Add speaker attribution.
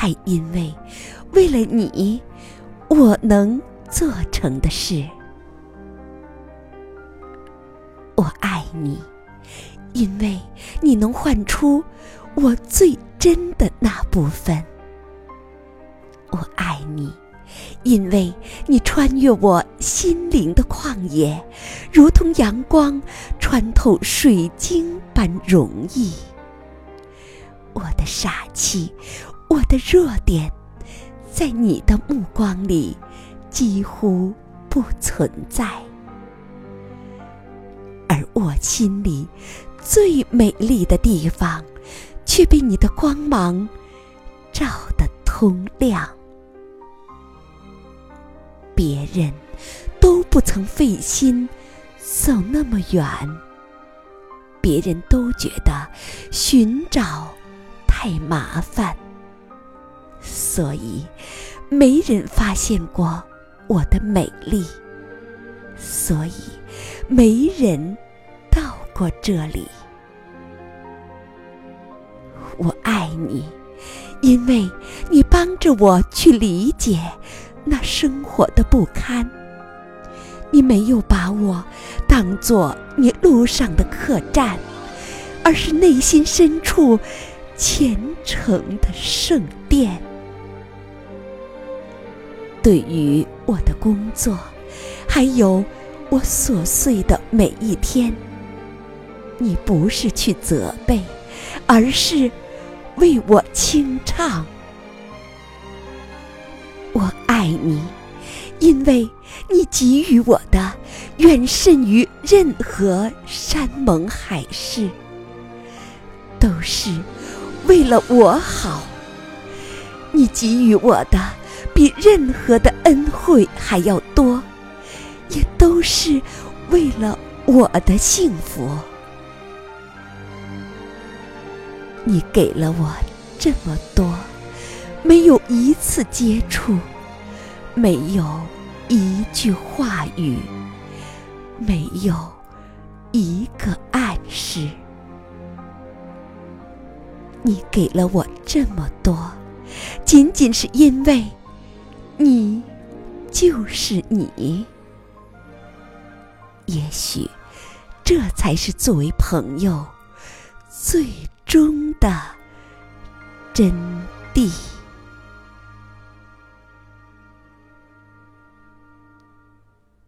Speaker 1: 还因为为了你，我能做成的事。我爱你，因为你能唤出我最真的那部分。我爱你。因为你穿越我心灵的旷野，如同阳光穿透水晶般容易。我的傻气，我的弱点，在你的目光里几乎不存在，而我心里最美丽的地方，却被你的光芒照得通亮。别人都不曾费心走那么远，别人都觉得寻找太麻烦，所以没人发现过我的美丽，所以没人到过这里。我爱你，因为你帮着我去理解。那生活的不堪，你没有把我当做你路上的客栈，而是内心深处虔诚的圣殿。对于我的工作，还有我琐碎的每一天，你不是去责备，而是为我清唱。我爱你，因为你给予我的远甚于任何山盟海誓，都是为了我好。你给予我的比任何的恩惠还要多，也都是为了我的幸福。你给了我这么多。没有一次接触，没有一句话语，没有一个暗示。你给了我这么多，仅仅是因为，你就是你。也许，这才是作为朋友最终的真谛。